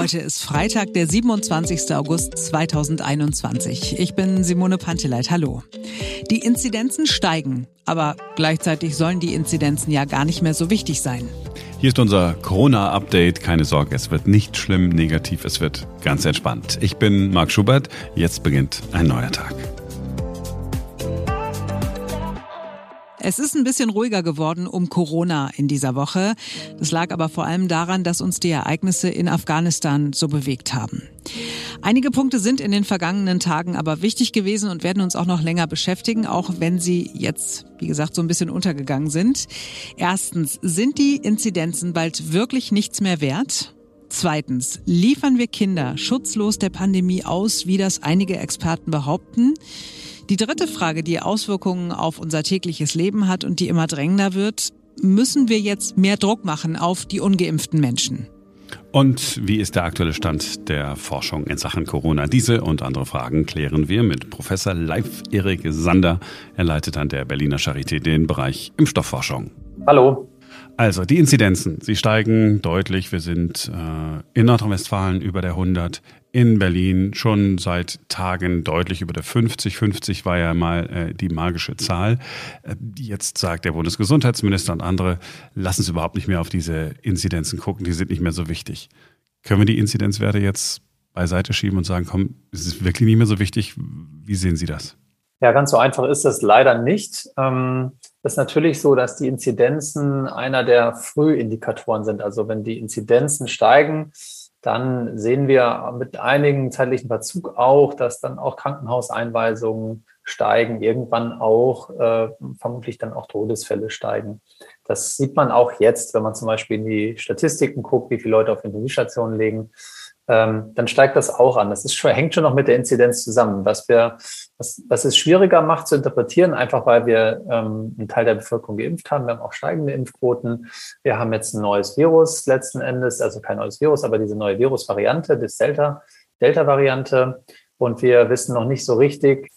Heute ist Freitag, der 27. August 2021. Ich bin Simone Panteleit. Hallo. Die Inzidenzen steigen, aber gleichzeitig sollen die Inzidenzen ja gar nicht mehr so wichtig sein. Hier ist unser Corona-Update. Keine Sorge, es wird nicht schlimm negativ, es wird ganz entspannt. Ich bin Marc Schubert. Jetzt beginnt ein neuer Tag. Es ist ein bisschen ruhiger geworden um Corona in dieser Woche. Das lag aber vor allem daran, dass uns die Ereignisse in Afghanistan so bewegt haben. Einige Punkte sind in den vergangenen Tagen aber wichtig gewesen und werden uns auch noch länger beschäftigen, auch wenn sie jetzt, wie gesagt, so ein bisschen untergegangen sind. Erstens, sind die Inzidenzen bald wirklich nichts mehr wert? Zweitens, liefern wir Kinder schutzlos der Pandemie aus, wie das einige Experten behaupten? Die dritte Frage, die Auswirkungen auf unser tägliches Leben hat und die immer drängender wird, müssen wir jetzt mehr Druck machen auf die ungeimpften Menschen? Und wie ist der aktuelle Stand der Forschung in Sachen Corona? Diese und andere Fragen klären wir mit Professor Leif Erik Sander. Er leitet an der Berliner Charité den Bereich Impfstoffforschung. Hallo. Also die Inzidenzen, sie steigen deutlich. Wir sind äh, in Nordrhein-Westfalen über der 100, in Berlin schon seit Tagen deutlich über der 50. 50 war ja mal äh, die magische Zahl. Äh, jetzt sagt der Bundesgesundheitsminister und andere, lassen Sie überhaupt nicht mehr auf diese Inzidenzen gucken, die sind nicht mehr so wichtig. Können wir die Inzidenzwerte jetzt beiseite schieben und sagen, komm, es ist wirklich nicht mehr so wichtig? Wie sehen Sie das? Ja, ganz so einfach ist das leider nicht. Ähm, ist natürlich so, dass die Inzidenzen einer der Frühindikatoren sind. Also wenn die Inzidenzen steigen, dann sehen wir mit einigen zeitlichen Verzug auch, dass dann auch Krankenhauseinweisungen steigen, irgendwann auch äh, vermutlich dann auch Todesfälle steigen. Das sieht man auch jetzt, wenn man zum Beispiel in die Statistiken guckt, wie viele Leute auf Intensivstationen liegen ähm, dann steigt das auch an. Das ist schon, hängt schon noch mit der Inzidenz zusammen. Was wir, was, was es schwieriger macht zu interpretieren, einfach weil wir ähm, einen Teil der Bevölkerung geimpft haben. Wir haben auch steigende Impfquoten. Wir haben jetzt ein neues Virus letzten Endes, also kein neues Virus, aber diese neue Virusvariante, das Delta, Delta-Variante. Und wir wissen noch nicht so richtig,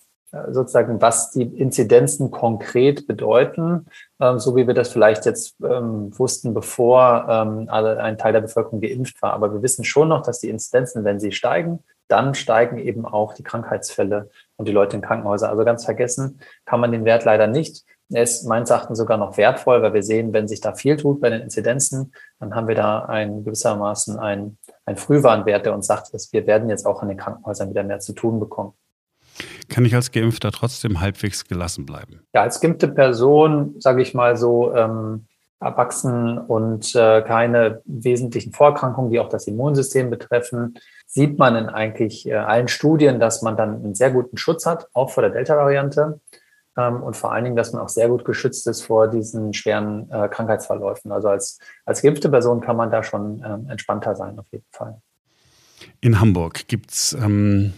sozusagen, was die Inzidenzen konkret bedeuten, ähm, so wie wir das vielleicht jetzt ähm, wussten, bevor ähm, ein Teil der Bevölkerung geimpft war. Aber wir wissen schon noch, dass die Inzidenzen, wenn sie steigen, dann steigen eben auch die Krankheitsfälle und die Leute in Krankenhäuser. Also ganz vergessen kann man den Wert leider nicht. Er ist meines Erachtens sogar noch wertvoll, weil wir sehen, wenn sich da viel tut bei den Inzidenzen, dann haben wir da ein gewissermaßen ein, ein Frühwarnwert, der uns sagt, dass wir werden jetzt auch in den Krankenhäusern wieder mehr zu tun bekommen. Kann ich als Geimpfter trotzdem halbwegs gelassen bleiben? Ja, als geimpfte Person, sage ich mal so, ähm, erwachsen und äh, keine wesentlichen Vorerkrankungen, die auch das Immunsystem betreffen, sieht man in eigentlich äh, allen Studien, dass man dann einen sehr guten Schutz hat, auch vor der Delta-Variante. Ähm, und vor allen Dingen, dass man auch sehr gut geschützt ist vor diesen schweren äh, Krankheitsverläufen. Also als, als geimpfte Person kann man da schon ähm, entspannter sein, auf jeden Fall. In Hamburg gibt's, ähm,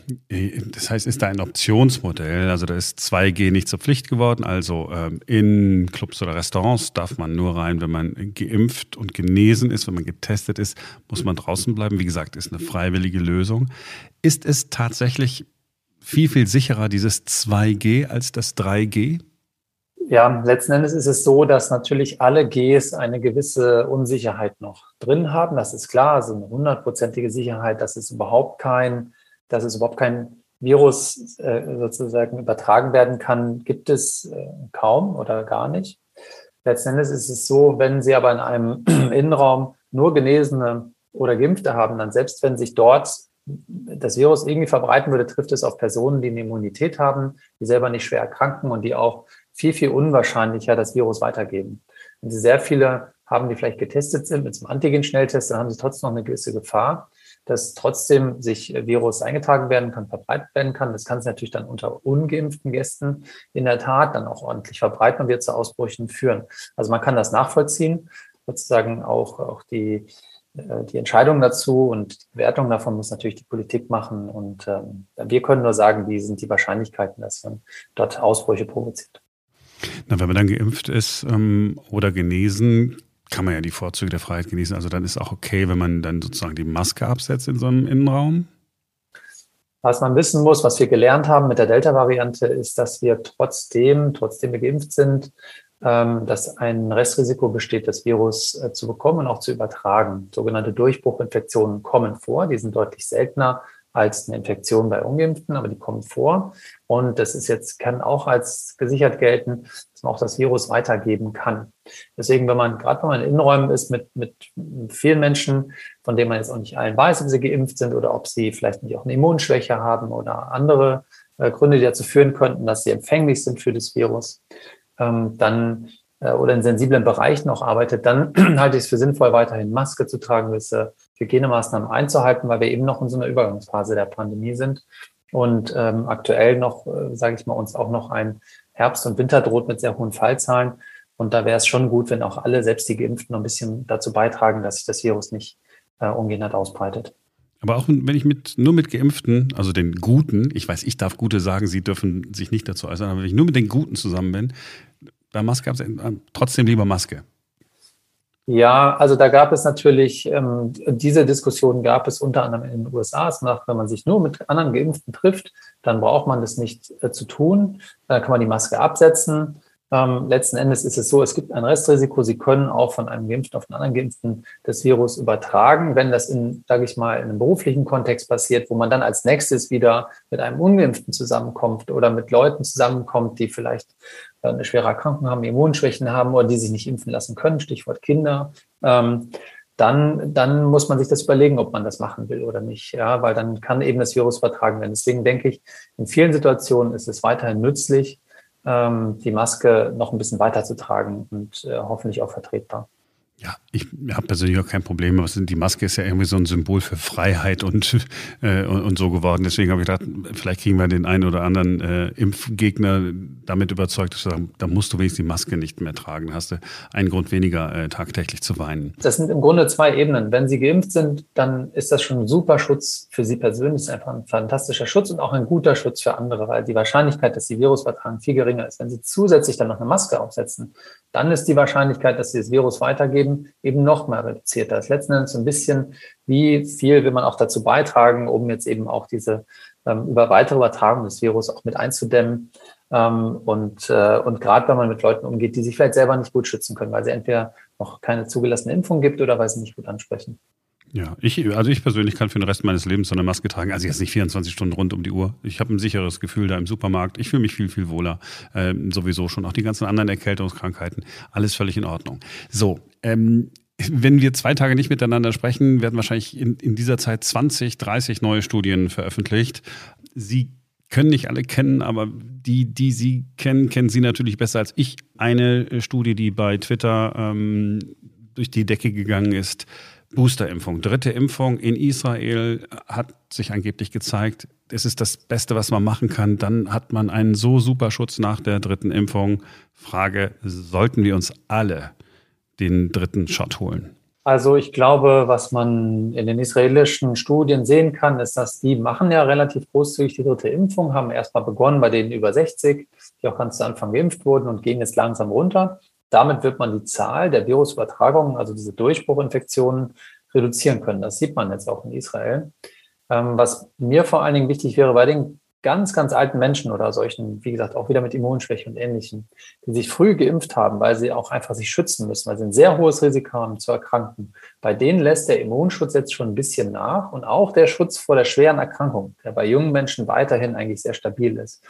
das heißt, ist da ein Optionsmodell, also da ist 2G nicht zur Pflicht geworden, also ähm, in Clubs oder Restaurants darf man nur rein, wenn man geimpft und genesen ist, wenn man getestet ist, muss man draußen bleiben. Wie gesagt, ist eine freiwillige Lösung. Ist es tatsächlich viel, viel sicherer, dieses 2G als das 3G? Ja, letzten Endes ist es so, dass natürlich alle Gs eine gewisse Unsicherheit noch drin haben. Das ist klar, also eine hundertprozentige Sicherheit, dass es überhaupt kein, dass es überhaupt kein Virus äh, sozusagen übertragen werden kann, gibt es äh, kaum oder gar nicht. Letzten Endes ist es so, wenn Sie aber in einem Innenraum nur Genesene oder Geimpfte haben, dann selbst wenn sich dort das Virus irgendwie verbreiten würde, trifft es auf Personen, die eine Immunität haben, die selber nicht schwer erkranken und die auch viel, viel unwahrscheinlicher das Virus weitergeben. Wenn Sie sehr viele haben, die vielleicht getestet sind mit einem Antigen-Schnelltest, dann haben Sie trotzdem noch eine gewisse Gefahr, dass trotzdem sich Virus eingetragen werden kann, verbreitet werden kann. Das kann sich natürlich dann unter ungeimpften Gästen in der Tat dann auch ordentlich verbreiten und wird zu Ausbrüchen führen. Also man kann das nachvollziehen, sozusagen auch, auch die, äh, die Entscheidung dazu und die Bewertung davon muss natürlich die Politik machen. Und ähm, wir können nur sagen, wie sind die Wahrscheinlichkeiten, dass man dort Ausbrüche provoziert. Na, wenn man dann geimpft ist ähm, oder genesen, kann man ja die Vorzüge der Freiheit genießen. Also dann ist auch okay, wenn man dann sozusagen die Maske absetzt in so einem Innenraum. Was man wissen muss, was wir gelernt haben mit der Delta-Variante, ist, dass wir trotzdem, trotzdem wir geimpft sind, ähm, dass ein Restrisiko besteht, das Virus äh, zu bekommen und auch zu übertragen. Sogenannte Durchbruchinfektionen kommen vor, die sind deutlich seltener als eine Infektion bei Ungeimpften, aber die kommen vor. Und das ist jetzt, kann auch als gesichert gelten, dass man auch das Virus weitergeben kann. Deswegen, wenn man, gerade wenn man in Innenräumen ist mit, mit vielen Menschen, von denen man jetzt auch nicht allen weiß, ob sie geimpft sind oder ob sie vielleicht nicht auch eine Immunschwäche haben oder andere äh, Gründe, die dazu führen könnten, dass sie empfänglich sind für das Virus, ähm, dann äh, oder in sensiblen Bereichen auch arbeitet, dann halte ich es für sinnvoll, weiterhin Maske zu tragen, gewisse Hygienemaßnahmen einzuhalten, weil wir eben noch in so einer Übergangsphase der Pandemie sind und ähm, aktuell noch, äh, sage ich mal, uns auch noch ein Herbst und Winter droht mit sehr hohen Fallzahlen. Und da wäre es schon gut, wenn auch alle, selbst die Geimpften, noch ein bisschen dazu beitragen, dass sich das Virus nicht äh, ungehindert ausbreitet. Aber auch wenn ich mit, nur mit Geimpften, also den Guten, ich weiß, ich darf Gute sagen, sie dürfen sich nicht dazu äußern, aber wenn ich nur mit den Guten zusammen bin, bei Maske trotzdem lieber Maske. Ja, also da gab es natürlich, ähm, diese Diskussion gab es unter anderem in den USA. Es macht, wenn man sich nur mit anderen Geimpften trifft, dann braucht man das nicht äh, zu tun. Dann kann man die Maske absetzen. Ähm, letzten Endes ist es so, es gibt ein Restrisiko. Sie können auch von einem Geimpften auf einen anderen Geimpften das Virus übertragen. Wenn das in, sage ich mal, in einem beruflichen Kontext passiert, wo man dann als nächstes wieder mit einem Ungeimpften zusammenkommt oder mit Leuten zusammenkommt, die vielleicht äh, eine schwere Erkrankung haben, Immunschwächen haben oder die sich nicht impfen lassen können, Stichwort Kinder, ähm, dann, dann muss man sich das überlegen, ob man das machen will oder nicht. Ja, weil dann kann eben das Virus übertragen werden. Deswegen denke ich, in vielen Situationen ist es weiterhin nützlich, die Maske noch ein bisschen weiter zu tragen und äh, hoffentlich auch vertretbar. Ja, ich habe persönlich auch kein Problem. Die Maske ist ja irgendwie so ein Symbol für Freiheit und, äh, und, so geworden. Deswegen habe ich gedacht, vielleicht kriegen wir den einen oder anderen äh, Impfgegner damit überzeugt, dass sagen, da musst du wenigstens die Maske nicht mehr tragen. Hast du einen Grund weniger, äh, tagtäglich zu weinen. Das sind im Grunde zwei Ebenen. Wenn Sie geimpft sind, dann ist das schon ein super Schutz für Sie persönlich. Das ist einfach ein fantastischer Schutz und auch ein guter Schutz für andere, weil die Wahrscheinlichkeit, dass Sie Virus vertragen, viel geringer ist. Wenn Sie zusätzlich dann noch eine Maske aufsetzen, dann ist die Wahrscheinlichkeit, dass Sie das Virus weitergeben, eben noch mal reduziert. Das ist letzten Endes ein bisschen, wie viel will man auch dazu beitragen, um jetzt eben auch diese ähm, über weitere Übertragung des Virus auch mit einzudämmen. Ähm, und äh, und gerade wenn man mit Leuten umgeht, die sich vielleicht selber nicht gut schützen können, weil sie entweder noch keine zugelassene Impfung gibt oder weil sie nicht gut ansprechen. Ja, ich, also ich persönlich kann für den Rest meines Lebens so eine Maske tragen. Also jetzt nicht 24 Stunden rund um die Uhr. Ich habe ein sicheres Gefühl da im Supermarkt. Ich fühle mich viel, viel wohler. Ähm, sowieso schon. Auch die ganzen anderen Erkältungskrankheiten. Alles völlig in Ordnung. So, ähm, wenn wir zwei Tage nicht miteinander sprechen, werden wahrscheinlich in, in dieser Zeit 20, 30 neue Studien veröffentlicht. Sie können nicht alle kennen, aber die, die Sie kennen, kennen Sie natürlich besser als ich. Eine Studie, die bei Twitter ähm, durch die Decke gegangen ist, Boosterimpfung, dritte Impfung in Israel hat sich angeblich gezeigt, es ist das Beste, was man machen kann. Dann hat man einen so super Schutz nach der dritten Impfung. Frage, sollten wir uns alle den dritten Shot holen? Also ich glaube, was man in den israelischen Studien sehen kann, ist, dass die machen ja relativ großzügig die dritte Impfung, haben erstmal begonnen bei denen über 60, die auch ganz zu Anfang geimpft wurden und gehen jetzt langsam runter. Damit wird man die Zahl der Virusübertragungen, also diese Durchbruchinfektionen, reduzieren können. Das sieht man jetzt auch in Israel. Ähm, was mir vor allen Dingen wichtig wäre bei den ganz, ganz alten Menschen oder solchen, wie gesagt, auch wieder mit Immunschwäche und Ähnlichem, die sich früh geimpft haben, weil sie auch einfach sich schützen müssen, weil sie ein sehr hohes Risiko haben zu erkranken. Bei denen lässt der Immunschutz jetzt schon ein bisschen nach und auch der Schutz vor der schweren Erkrankung, der bei jungen Menschen weiterhin eigentlich sehr stabil ist.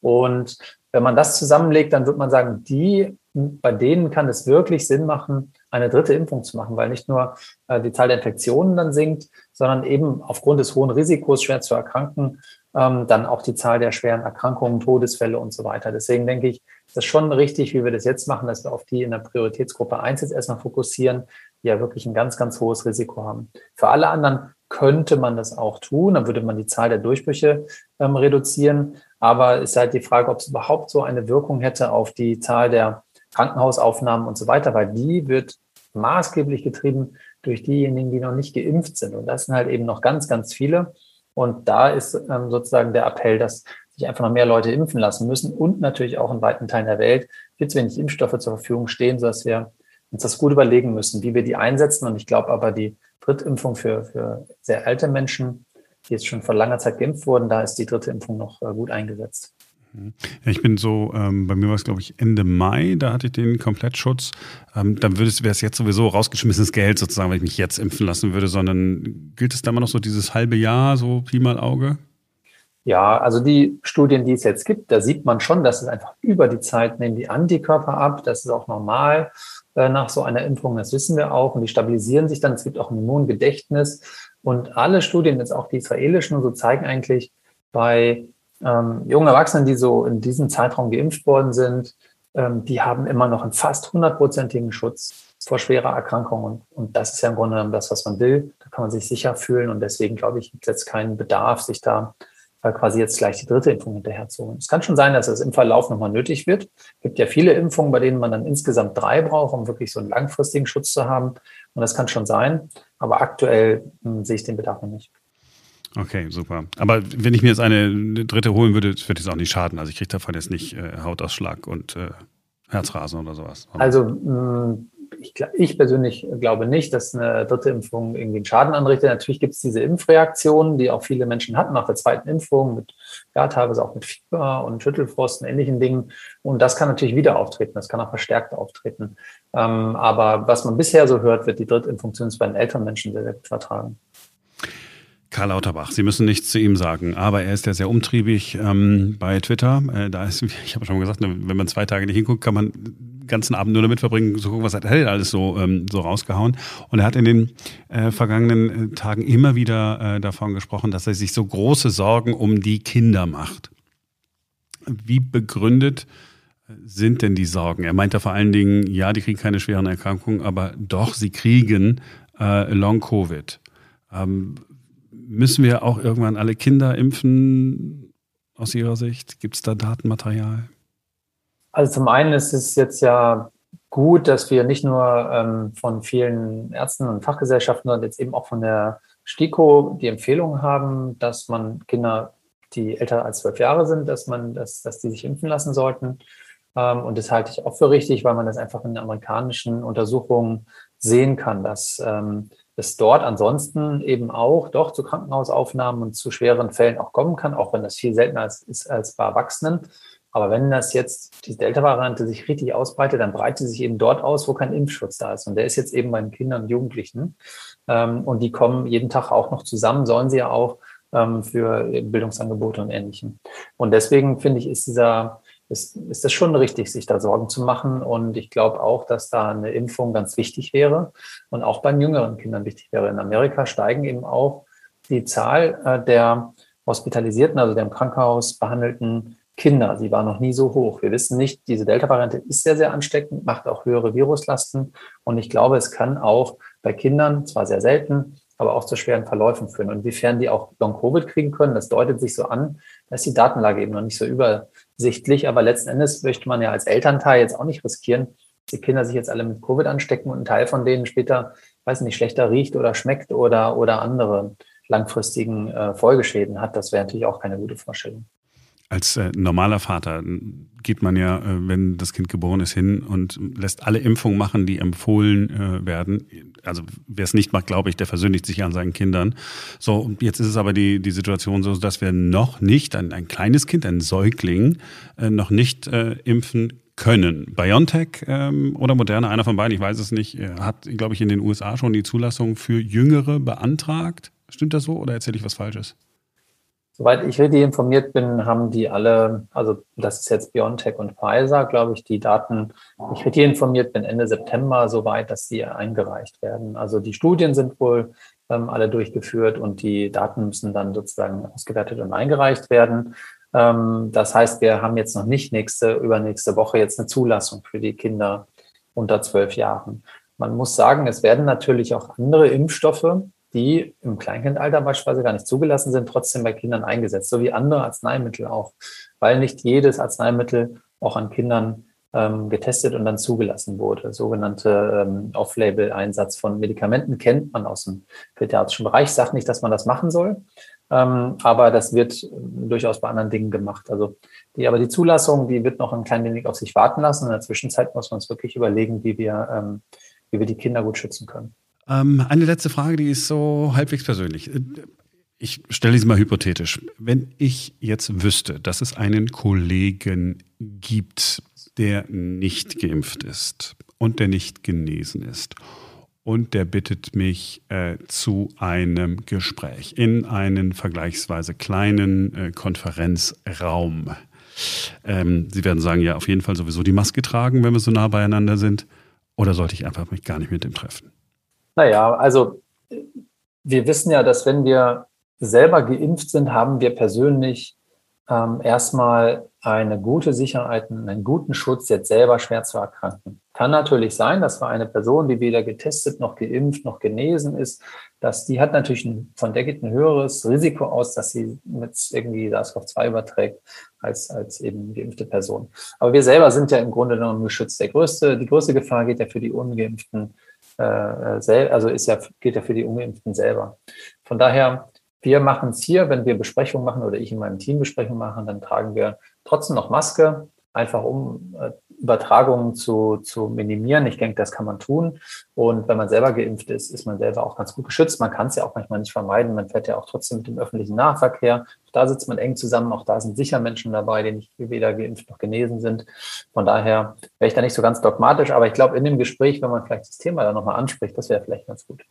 Und wenn man das zusammenlegt, dann wird man sagen, die, bei denen kann es wirklich Sinn machen, eine dritte Impfung zu machen, weil nicht nur äh, die Zahl der Infektionen dann sinkt, sondern eben aufgrund des hohen Risikos, schwer zu erkranken, ähm, dann auch die Zahl der schweren Erkrankungen, Todesfälle und so weiter. Deswegen denke ich, ist das schon richtig, wie wir das jetzt machen, dass wir auf die in der Prioritätsgruppe 1 jetzt erstmal fokussieren, die ja wirklich ein ganz, ganz hohes Risiko haben. Für alle anderen könnte man das auch tun, dann würde man die Zahl der Durchbrüche ähm, reduzieren. Aber es ist halt die Frage, ob es überhaupt so eine Wirkung hätte auf die Zahl der Krankenhausaufnahmen und so weiter, weil die wird maßgeblich getrieben durch diejenigen, die noch nicht geimpft sind. Und das sind halt eben noch ganz, ganz viele. Und da ist ähm, sozusagen der Appell, dass sich einfach noch mehr Leute impfen lassen müssen und natürlich auch in weiten Teilen der Welt viel zu wenig Impfstoffe zur Verfügung stehen, sodass wir uns das gut überlegen müssen, wie wir die einsetzen. Und ich glaube aber, die Drittimpfung für, für sehr alte Menschen die jetzt schon vor langer Zeit geimpft wurden, da ist die dritte Impfung noch äh, gut eingesetzt. Ich bin so, ähm, bei mir war es glaube ich Ende Mai, da hatte ich den Komplettschutz. Ähm, dann wäre es jetzt sowieso rausgeschmissenes Geld sozusagen, wenn ich mich jetzt impfen lassen würde, sondern gilt es da immer noch so dieses halbe Jahr, so Pi mal Auge? Ja, also die Studien, die es jetzt gibt, da sieht man schon, dass es einfach über die Zeit nehmen die Antikörper ab. Das ist auch normal äh, nach so einer Impfung, das wissen wir auch. Und die stabilisieren sich dann. Es gibt auch ein Immungedächtnis. Und alle Studien, jetzt auch die israelischen, so zeigen eigentlich bei ähm, jungen Erwachsenen, die so in diesem Zeitraum geimpft worden sind, ähm, die haben immer noch einen fast hundertprozentigen Schutz vor schwerer Erkrankung. Und, und das ist ja im Grunde genommen das, was man will. Da kann man sich sicher fühlen. Und deswegen glaube ich, gibt es jetzt keinen Bedarf, sich da äh, quasi jetzt gleich die dritte Impfung hinterher zu holen. Es kann schon sein, dass es im Verlauf nochmal nötig wird. Es gibt ja viele Impfungen, bei denen man dann insgesamt drei braucht, um wirklich so einen langfristigen Schutz zu haben. Und das kann schon sein. Aber aktuell mh, hm, sehe ich den Bedarf noch nicht. Okay, super. Aber wenn ich mir jetzt eine dritte holen würde, würde es auch nicht schaden. Also ich kriege davon jetzt nicht äh, Hautausschlag und äh, Herzrasen oder sowas. Also mh, ich, ich, persönlich glaube nicht, dass eine dritte Impfung irgendwie einen Schaden anrichtet. Natürlich gibt es diese Impfreaktionen, die auch viele Menschen hatten nach der zweiten Impfung, mit, ja, teilweise auch mit Fieber und Schüttelfrost und ähnlichen Dingen. Und das kann natürlich wieder auftreten, das kann auch verstärkt auftreten. Ähm, aber was man bisher so hört, wird die Drittimpfung zumindest bei den älteren Menschen sehr, sehr gut vertragen. Karl Lauterbach, Sie müssen nichts zu ihm sagen, aber er ist ja sehr umtriebig ähm, bei Twitter. Äh, da ist, ich habe schon gesagt, ne, wenn man zwei Tage nicht hinguckt, kann man den ganzen Abend nur damit verbringen, zu gucken, was hat er alles so, ähm, so rausgehauen. Und er hat in den äh, vergangenen äh, Tagen immer wieder äh, davon gesprochen, dass er sich so große Sorgen um die Kinder macht. Wie begründet äh, sind denn die Sorgen? Er meint da vor allen Dingen, ja, die kriegen keine schweren Erkrankungen, aber doch, sie kriegen äh, Long-Covid. Ähm, müssen wir auch irgendwann alle Kinder impfen aus Ihrer Sicht? Gibt es da Datenmaterial? Also zum einen ist es jetzt ja gut, dass wir nicht nur ähm, von vielen Ärzten und Fachgesellschaften, sondern jetzt eben auch von der STIKO die Empfehlung haben, dass man Kinder, die älter als zwölf Jahre sind, dass man, dass, dass die sich impfen lassen sollten. Ähm, und das halte ich auch für richtig, weil man das einfach in amerikanischen Untersuchungen sehen kann, dass ähm, es dort ansonsten eben auch doch zu Krankenhausaufnahmen und zu schweren Fällen auch kommen kann, auch wenn das viel seltener ist als bei Erwachsenen. Aber wenn das jetzt die Delta-Variante sich richtig ausbreitet, dann breitet sie sich eben dort aus, wo kein Impfschutz da ist. Und der ist jetzt eben bei den Kindern und Jugendlichen. Ähm, und die kommen jeden Tag auch noch zusammen, sollen sie ja auch ähm, für Bildungsangebote und Ähnlichem. Und deswegen finde ich, ist dieser ist, ist es schon richtig, sich da Sorgen zu machen. Und ich glaube auch, dass da eine Impfung ganz wichtig wäre und auch bei jüngeren Kindern wichtig wäre. In Amerika steigen eben auch die Zahl äh, der hospitalisierten, also der im Krankenhaus behandelten Kinder. Sie war noch nie so hoch. Wir wissen nicht, diese Delta-Variante ist sehr, sehr ansteckend, macht auch höhere Viruslasten. Und ich glaube, es kann auch bei Kindern, zwar sehr selten, aber auch zu schweren Verläufen führen. Und inwiefern die auch Long-Covid kriegen können, das deutet sich so an, dass die Datenlage eben noch nicht so über, sichtlich, aber letzten Endes möchte man ja als Elternteil jetzt auch nicht riskieren, die Kinder sich jetzt alle mit Covid anstecken und ein Teil von denen später, weiß nicht, schlechter riecht oder schmeckt oder, oder andere langfristigen äh, Folgeschäden hat. Das wäre natürlich auch keine gute Vorstellung. Als äh, normaler Vater geht man ja, äh, wenn das Kind geboren ist, hin und lässt alle Impfungen machen, die empfohlen äh, werden. Also wer es nicht macht, glaube ich, der versündigt sich an seinen Kindern. So, jetzt ist es aber die, die Situation so, dass wir noch nicht, ein, ein kleines Kind, ein Säugling, äh, noch nicht äh, impfen können. BioNTech ähm, oder Moderna, einer von beiden, ich weiß es nicht, äh, hat, glaube ich, in den USA schon die Zulassung für Jüngere beantragt. Stimmt das so oder erzähle ich was Falsches? Soweit ich richtig informiert bin, haben die alle, also das ist jetzt BioNTech und Pfizer, glaube ich, die Daten, ich richtig informiert bin, Ende September soweit, dass sie eingereicht werden. Also die Studien sind wohl ähm, alle durchgeführt und die Daten müssen dann sozusagen ausgewertet und eingereicht werden. Ähm, das heißt, wir haben jetzt noch nicht nächste, übernächste Woche jetzt eine Zulassung für die Kinder unter zwölf Jahren. Man muss sagen, es werden natürlich auch andere Impfstoffe die im Kleinkindalter beispielsweise gar nicht zugelassen sind, trotzdem bei Kindern eingesetzt, so wie andere Arzneimittel auch, weil nicht jedes Arzneimittel auch an Kindern ähm, getestet und dann zugelassen wurde. Sogenannte ähm, Off-Label-Einsatz von Medikamenten kennt man aus dem pädiatrischen Bereich. Ich sage nicht, dass man das machen soll, ähm, aber das wird durchaus bei anderen Dingen gemacht. Also die, aber die Zulassung, die wird noch ein klein wenig auf sich warten lassen. In der Zwischenzeit muss man uns wirklich überlegen, wie wir, ähm, wie wir die Kinder gut schützen können. Ähm, eine letzte Frage, die ist so halbwegs persönlich. ich stelle sie mal hypothetisch. Wenn ich jetzt wüsste, dass es einen Kollegen gibt, der nicht geimpft ist und der nicht genesen ist und der bittet mich äh, zu einem Gespräch in einen vergleichsweise kleinen äh, Konferenzraum. Ähm, Sie werden sagen, ja, auf jeden Fall sowieso die Maske tragen, wenn wir so nah beieinander sind. Oder sollte ich einfach mich gar nicht mit dem treffen? Naja, also wir wissen ja, dass wenn wir selber geimpft sind, haben wir persönlich ähm, erstmal eine gute Sicherheit, einen guten Schutz, jetzt selber schwer zu erkranken. Kann natürlich sein, dass für eine Person, die weder getestet noch geimpft noch genesen ist, dass die hat natürlich ein, von der geht ein höheres Risiko aus, dass sie mit irgendwie SARS-CoV-2 überträgt als, als eben geimpfte Person. Aber wir selber sind ja im Grunde genommen geschützt. Der größte, die größte Gefahr geht ja für die Ungeimpften, äh, also ist ja, geht ja für die Ungeimpften selber. Von daher wir machen es hier, wenn wir Besprechungen machen oder ich in meinem Team Besprechungen machen, dann tragen wir trotzdem noch Maske, einfach um äh, Übertragungen zu, zu minimieren. Ich denke, das kann man tun. Und wenn man selber geimpft ist, ist man selber auch ganz gut geschützt. Man kann es ja auch manchmal nicht vermeiden. Man fährt ja auch trotzdem mit dem öffentlichen Nahverkehr. Da sitzt man eng zusammen. Auch da sind sicher Menschen dabei, die nicht weder geimpft noch genesen sind. Von daher wäre ich da nicht so ganz dogmatisch. Aber ich glaube, in dem Gespräch, wenn man vielleicht das Thema dann nochmal anspricht, das wäre vielleicht ganz gut.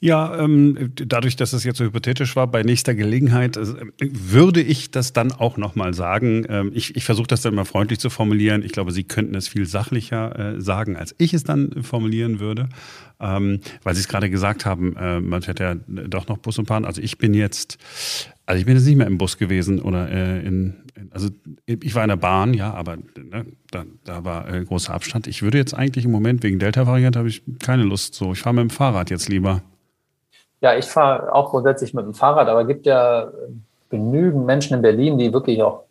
Ja, ähm, dadurch, dass es jetzt so hypothetisch war, bei nächster Gelegenheit äh, würde ich das dann auch nochmal sagen. Ähm, ich ich versuche das dann immer freundlich zu formulieren. Ich glaube, Sie könnten es viel sachlicher äh, sagen, als ich es dann formulieren würde. Ähm, weil Sie es gerade gesagt haben, äh, man fährt ja doch noch Bus und Bahn. Also ich bin jetzt, also ich bin jetzt nicht mehr im Bus gewesen oder äh, in, also ich war in der Bahn, ja, aber ne, da, da war äh, großer Abstand. Ich würde jetzt eigentlich im Moment wegen Delta-Variant habe ich keine Lust so. Ich fahre mit dem Fahrrad jetzt lieber. Ja, ich fahre auch grundsätzlich mit dem Fahrrad, aber es gibt ja genügend Menschen in Berlin, die wirklich auch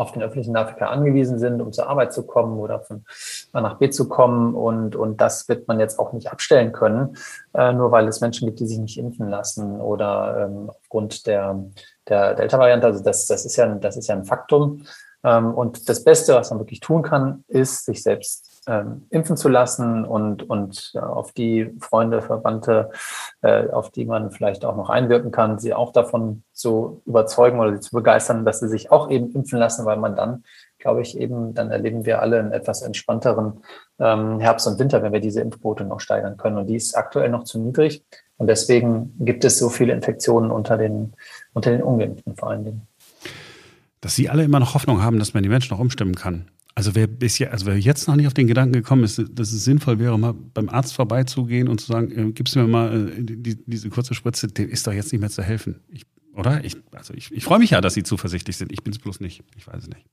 auf den öffentlichen Nahverkehr angewiesen sind, um zur Arbeit zu kommen oder von A nach B zu kommen. Und, und das wird man jetzt auch nicht abstellen können, äh, nur weil es Menschen gibt, die sich nicht impfen lassen oder ähm, aufgrund der, der Delta-Variante. Also das, das, ist ja, das ist ja ein Faktum. Ähm, und das Beste, was man wirklich tun kann, ist, sich selbst ähm, impfen zu lassen und, und ja, auf die Freunde, Verwandte, äh, auf die man vielleicht auch noch einwirken kann, sie auch davon zu überzeugen oder sie zu begeistern, dass sie sich auch eben impfen lassen, weil man dann, glaube ich, eben, dann erleben wir alle einen etwas entspannteren ähm, Herbst und Winter, wenn wir diese Impfquote noch steigern können. Und die ist aktuell noch zu niedrig. Und deswegen gibt es so viele Infektionen unter den, unter den Ungeimpften vor allen Dingen. Dass Sie alle immer noch Hoffnung haben, dass man die Menschen noch umstimmen kann. Also wer bisher, also wer jetzt noch nicht auf den Gedanken gekommen ist, dass es sinnvoll wäre, mal beim Arzt vorbeizugehen und zu sagen, äh, gibst du mir mal äh, die, diese kurze Spritze, dem ist doch jetzt nicht mehr zu helfen. Ich, oder? Ich, also ich, ich freue mich ja, dass Sie zuversichtlich sind. Ich bin es bloß nicht. Ich weiß es nicht.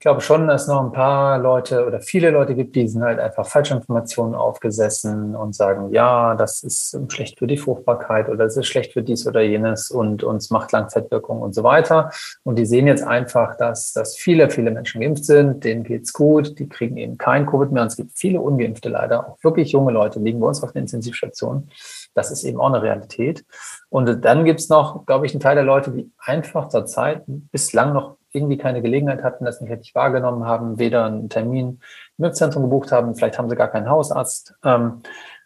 Ich glaube schon, dass noch ein paar Leute oder viele Leute gibt, die sind halt einfach Falschinformationen aufgesessen und sagen, ja, das ist schlecht für die Fruchtbarkeit oder es ist schlecht für dies oder jenes und uns macht Langzeitwirkung und so weiter. Und die sehen jetzt einfach, dass, dass viele, viele Menschen geimpft sind, denen geht's gut, die kriegen eben kein Covid mehr und es gibt viele Ungeimpfte leider, auch wirklich junge Leute liegen bei uns auf den Intensivstationen. Das ist eben auch eine Realität. Und dann gibt's noch, glaube ich, einen Teil der Leute, die einfach zur Zeit bislang noch irgendwie keine Gelegenheit hatten, das nicht richtig wahrgenommen haben, weder einen Termin im Impfzentrum gebucht haben, vielleicht haben sie gar keinen Hausarzt. Ähm,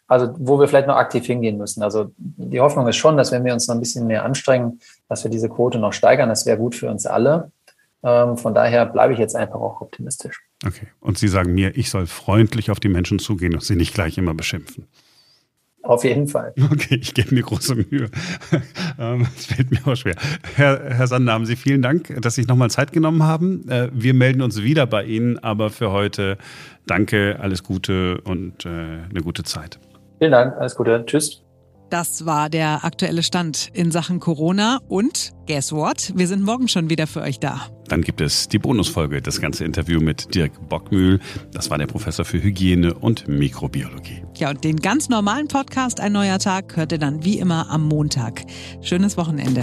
also wo wir vielleicht noch aktiv hingehen müssen. Also die Hoffnung ist schon, dass wenn wir uns noch ein bisschen mehr anstrengen, dass wir diese Quote noch steigern. Das wäre gut für uns alle. Ähm, von daher bleibe ich jetzt einfach auch optimistisch. Okay. Und Sie sagen mir, ich soll freundlich auf die Menschen zugehen und sie nicht gleich immer beschimpfen. Auf jeden Fall. Okay, ich gebe mir große Mühe. Ähm, es fällt mir auch schwer. Herr, Herr Sander, haben Sie vielen Dank, dass Sie sich nochmal Zeit genommen haben. Äh, wir melden uns wieder bei Ihnen, aber für heute danke, alles Gute und äh, eine gute Zeit. Vielen Dank, alles Gute. Tschüss. Das war der aktuelle Stand in Sachen Corona und guess what? Wir sind morgen schon wieder für euch da. Dann gibt es die Bonusfolge, das ganze Interview mit Dirk Bockmühl. Das war der Professor für Hygiene und Mikrobiologie. Ja, und den ganz normalen Podcast Ein neuer Tag hört ihr dann wie immer am Montag. Schönes Wochenende.